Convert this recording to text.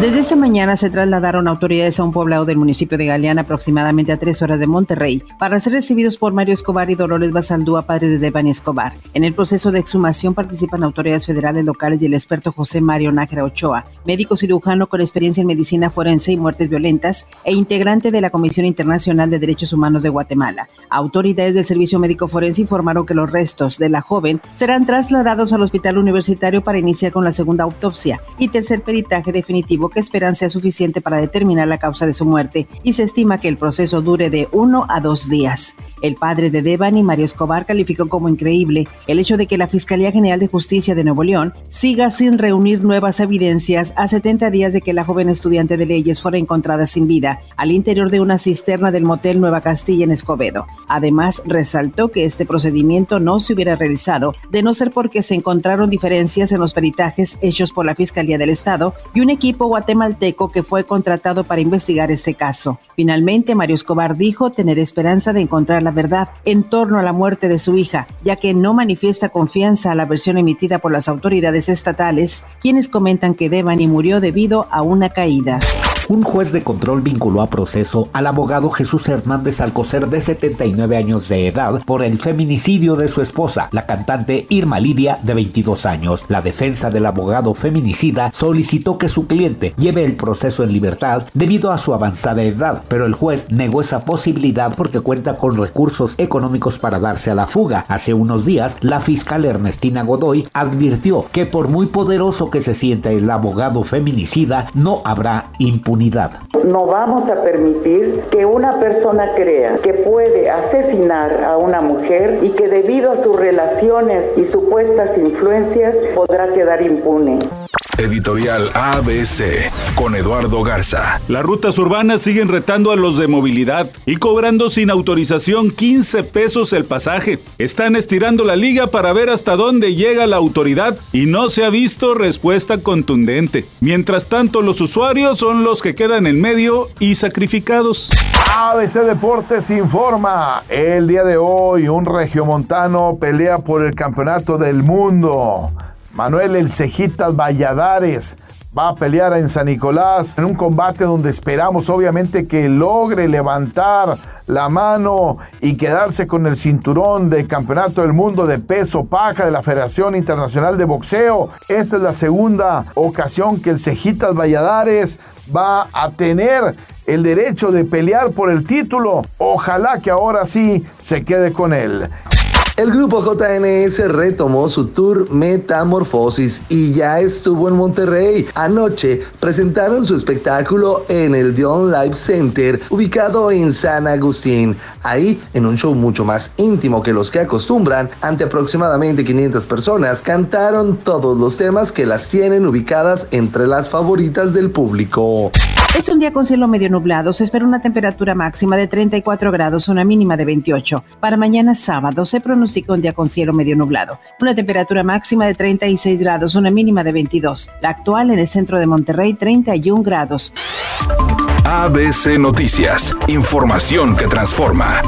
Desde esta mañana se trasladaron autoridades a un poblado del municipio de Galeana, aproximadamente a tres horas de Monterrey, para ser recibidos por Mario Escobar y Dolores Basaldúa, padres de Devani Escobar. En el proceso de exhumación participan autoridades federales, locales y el experto José Mario Nájera Ochoa, médico cirujano con experiencia en medicina forense y muertes violentas e integrante de la Comisión Internacional de Derechos Humanos de Guatemala. Autoridades del Servicio Médico Forense informaron que los restos de la joven serán trasladados al Hospital Universitario para iniciar con la segunda autopsia y tercer peritaje definitivo que esperan sea suficiente para determinar la causa de su muerte y se estima que el proceso dure de uno a dos días. El padre de Devani, Mario Escobar, calificó como increíble el hecho de que la Fiscalía General de Justicia de Nuevo León siga sin reunir nuevas evidencias a 70 días de que la joven estudiante de leyes fuera encontrada sin vida al interior de una cisterna del motel Nueva Castilla en Escobedo. Además, resaltó que este procedimiento no se hubiera realizado de no ser porque se encontraron diferencias en los peritajes hechos por la Fiscalía del Estado y un equipo guatemalteco que fue contratado para investigar este caso. Finalmente, Mario Escobar dijo tener esperanza de encontrar la verdad en torno a la muerte de su hija, ya que no manifiesta confianza a la versión emitida por las autoridades estatales, quienes comentan que Devani murió debido a una caída. Un juez de control vinculó a proceso al abogado Jesús Hernández Alcocer de 79 años de edad por el feminicidio de su esposa, la cantante Irma Lidia de 22 años. La defensa del abogado feminicida solicitó que su cliente lleve el proceso en libertad debido a su avanzada edad, pero el juez negó esa posibilidad porque cuenta con recursos económicos para darse a la fuga. Hace unos días, la fiscal Ernestina Godoy advirtió que por muy poderoso que se sienta el abogado feminicida, no habrá impunidad no vamos a permitir que una persona crea que puede asesinar a una mujer y que debido a sus relaciones y supuestas influencias podrá quedar impune. Editorial ABC con Eduardo Garza. Las rutas urbanas siguen retando a los de movilidad y cobrando sin autorización 15 pesos el pasaje. Están estirando la liga para ver hasta dónde llega la autoridad y no se ha visto respuesta contundente. Mientras tanto, los usuarios son los que quedan en medio y sacrificados. ABC Deportes informa. El día de hoy un regiomontano pelea por el campeonato del mundo. Manuel El Cejitas Valladares va a pelear en San Nicolás en un combate donde esperamos obviamente que logre levantar la mano y quedarse con el cinturón del Campeonato del Mundo de Peso Paja de la Federación Internacional de Boxeo. Esta es la segunda ocasión que el Cejitas Valladares va a tener el derecho de pelear por el título. Ojalá que ahora sí se quede con él. El grupo JNS retomó su tour Metamorfosis y ya estuvo en Monterrey. Anoche presentaron su espectáculo en el Dion Live Center, ubicado en San Agustín. Ahí, en un show mucho más íntimo que los que acostumbran, ante aproximadamente 500 personas, cantaron todos los temas que las tienen ubicadas entre las favoritas del público. Es un día con cielo medio nublado. Se espera una temperatura máxima de 34 grados, una mínima de 28. Para mañana sábado se pronostica un día con cielo medio nublado. Una temperatura máxima de 36 grados, una mínima de 22. La actual en el centro de Monterrey, 31 grados. ABC Noticias. Información que transforma.